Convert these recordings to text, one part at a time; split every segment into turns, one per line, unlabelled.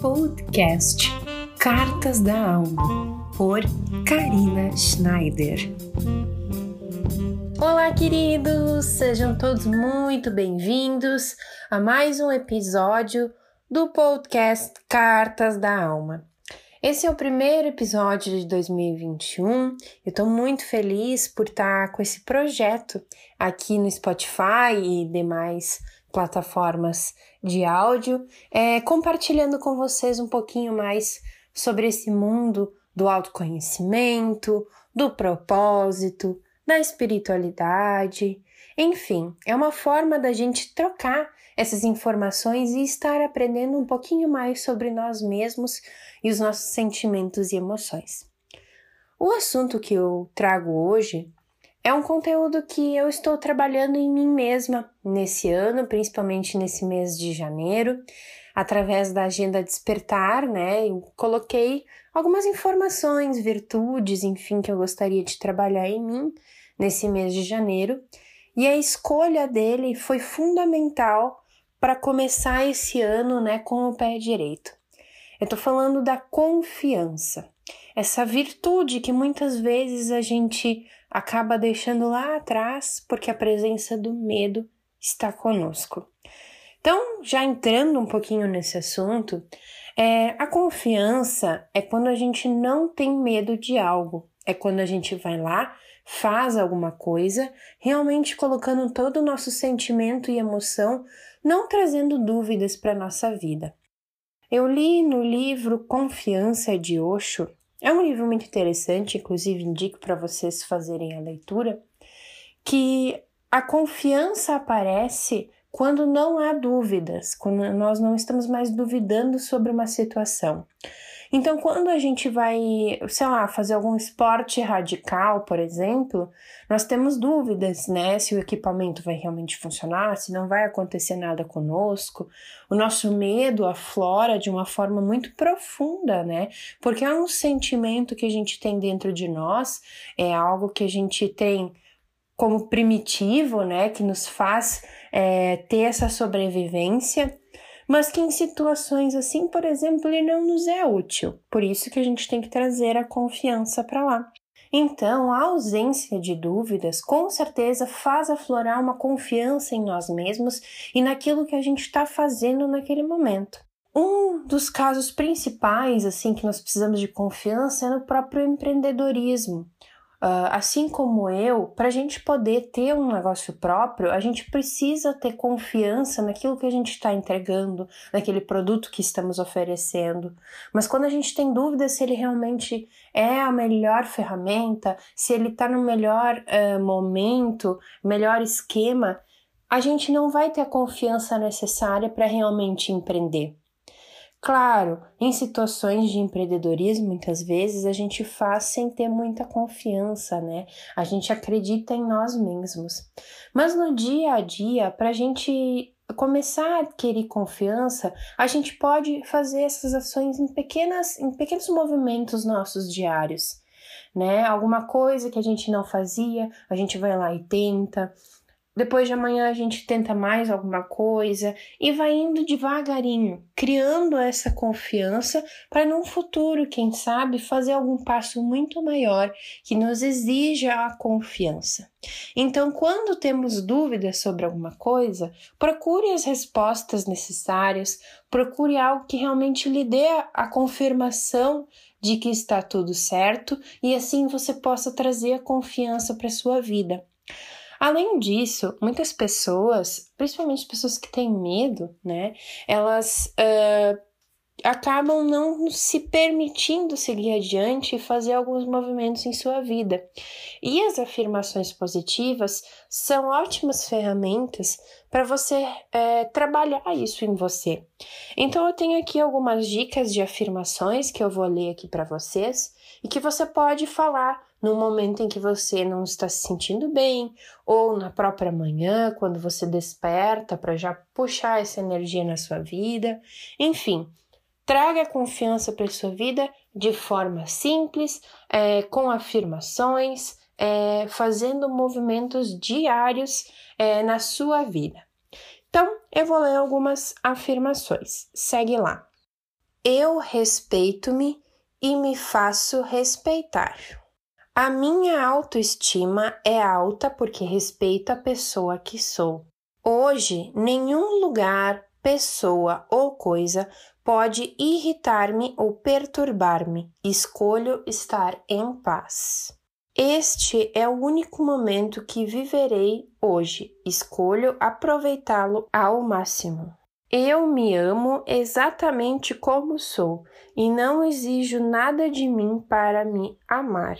Podcast Cartas da Alma, por Karina Schneider. Olá, queridos! Sejam todos muito bem-vindos a mais um episódio do podcast Cartas da Alma. Esse é o primeiro episódio de 2021. Eu estou muito feliz por estar com esse projeto aqui no Spotify e demais plataformas de áudio, é, compartilhando com vocês um pouquinho mais sobre esse mundo do autoconhecimento, do propósito, da espiritualidade. Enfim, é uma forma da gente trocar essas informações e estar aprendendo um pouquinho mais sobre nós mesmos e os nossos sentimentos e emoções. O assunto que eu trago hoje é um conteúdo que eu estou trabalhando em mim mesma nesse ano, principalmente nesse mês de janeiro, através da agenda Despertar, né? Eu coloquei algumas informações, virtudes, enfim, que eu gostaria de trabalhar em mim nesse mês de janeiro. E a escolha dele foi fundamental para começar esse ano né, com o pé direito. Eu estou falando da confiança, essa virtude que muitas vezes a gente acaba deixando lá atrás porque a presença do medo está conosco. Então, já entrando um pouquinho nesse assunto, é, a confiança é quando a gente não tem medo de algo, é quando a gente vai lá, faz alguma coisa, realmente colocando todo o nosso sentimento e emoção não trazendo dúvidas para nossa vida. Eu li no livro Confiança de Osho, é um livro muito interessante, inclusive indico para vocês fazerem a leitura, que a confiança aparece quando não há dúvidas, quando nós não estamos mais duvidando sobre uma situação. Então, quando a gente vai, sei lá, fazer algum esporte radical, por exemplo, nós temos dúvidas, né? Se o equipamento vai realmente funcionar, se não vai acontecer nada conosco. O nosso medo aflora de uma forma muito profunda, né? Porque é um sentimento que a gente tem dentro de nós, é algo que a gente tem como primitivo, né? Que nos faz é, ter essa sobrevivência mas que em situações assim, por exemplo, ele não nos é útil. Por isso que a gente tem que trazer a confiança para lá. Então, a ausência de dúvidas com certeza faz aflorar uma confiança em nós mesmos e naquilo que a gente está fazendo naquele momento. Um dos casos principais, assim, que nós precisamos de confiança é no próprio empreendedorismo. Uh, assim como eu, para a gente poder ter um negócio próprio, a gente precisa ter confiança naquilo que a gente está entregando, naquele produto que estamos oferecendo. Mas quando a gente tem dúvida se ele realmente é a melhor ferramenta, se ele está no melhor uh, momento, melhor esquema, a gente não vai ter a confiança necessária para realmente empreender. Claro, em situações de empreendedorismo, muitas vezes a gente faz sem ter muita confiança, né? A gente acredita em nós mesmos. Mas no dia a dia, para a gente começar a adquirir confiança, a gente pode fazer essas ações em, pequenas, em pequenos movimentos nossos diários. Né? Alguma coisa que a gente não fazia, a gente vai lá e tenta. Depois de amanhã a gente tenta mais alguma coisa e vai indo devagarinho, criando essa confiança para num futuro, quem sabe, fazer algum passo muito maior que nos exija a confiança. Então, quando temos dúvidas sobre alguma coisa, procure as respostas necessárias, procure algo que realmente lhe dê a confirmação de que está tudo certo e assim você possa trazer a confiança para sua vida. Além disso, muitas pessoas, principalmente pessoas que têm medo, né, elas uh, acabam não se permitindo seguir adiante e fazer alguns movimentos em sua vida. E as afirmações positivas são ótimas ferramentas para você trabalhar isso em você. Então, eu tenho aqui algumas dicas de afirmações que eu vou ler aqui para vocês e que você pode falar no momento em que você não está se sentindo bem, ou na própria manhã, quando você desperta para já puxar essa energia na sua vida. Enfim, traga confiança para sua vida de forma simples, é, com afirmações, é, fazendo movimentos diários é, na sua vida. Então, eu vou ler algumas afirmações. Segue lá. Eu respeito-me e me faço respeitar. A minha autoestima é alta porque respeito a pessoa que sou. Hoje, nenhum lugar, pessoa ou coisa pode irritar-me ou perturbar-me. Escolho estar em paz. Este é o único momento que viverei hoje. Escolho aproveitá-lo ao máximo. Eu me amo exatamente como sou e não exijo nada de mim para me amar.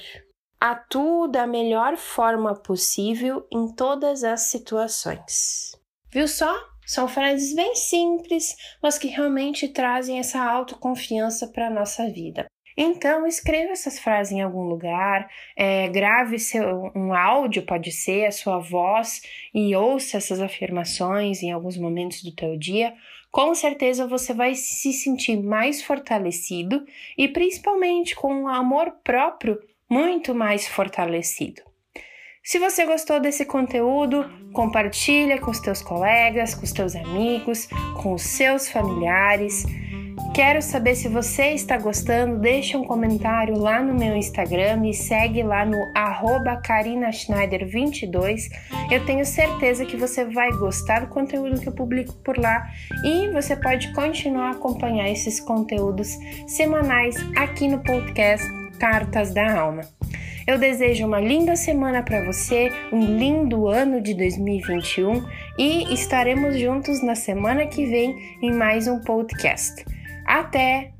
Atuo da melhor forma possível em todas as situações. Viu só? São frases bem simples, mas que realmente trazem essa autoconfiança para a nossa vida. Então, escreva essas frases em algum lugar, é, grave seu, um áudio, pode ser, a sua voz, e ouça essas afirmações em alguns momentos do teu dia. Com certeza você vai se sentir mais fortalecido e principalmente com um amor próprio muito mais fortalecido. Se você gostou desse conteúdo, compartilha com os teus colegas, com os teus amigos, com os seus familiares. Quero saber se você está gostando, deixa um comentário lá no meu Instagram, me segue lá no @karinaschneider22. Eu tenho certeza que você vai gostar do conteúdo que eu publico por lá e você pode continuar a acompanhar esses conteúdos semanais aqui no podcast Cartas da Alma. Eu desejo uma linda semana para você, um lindo ano de 2021 e estaremos juntos na semana que vem em mais um podcast. Até!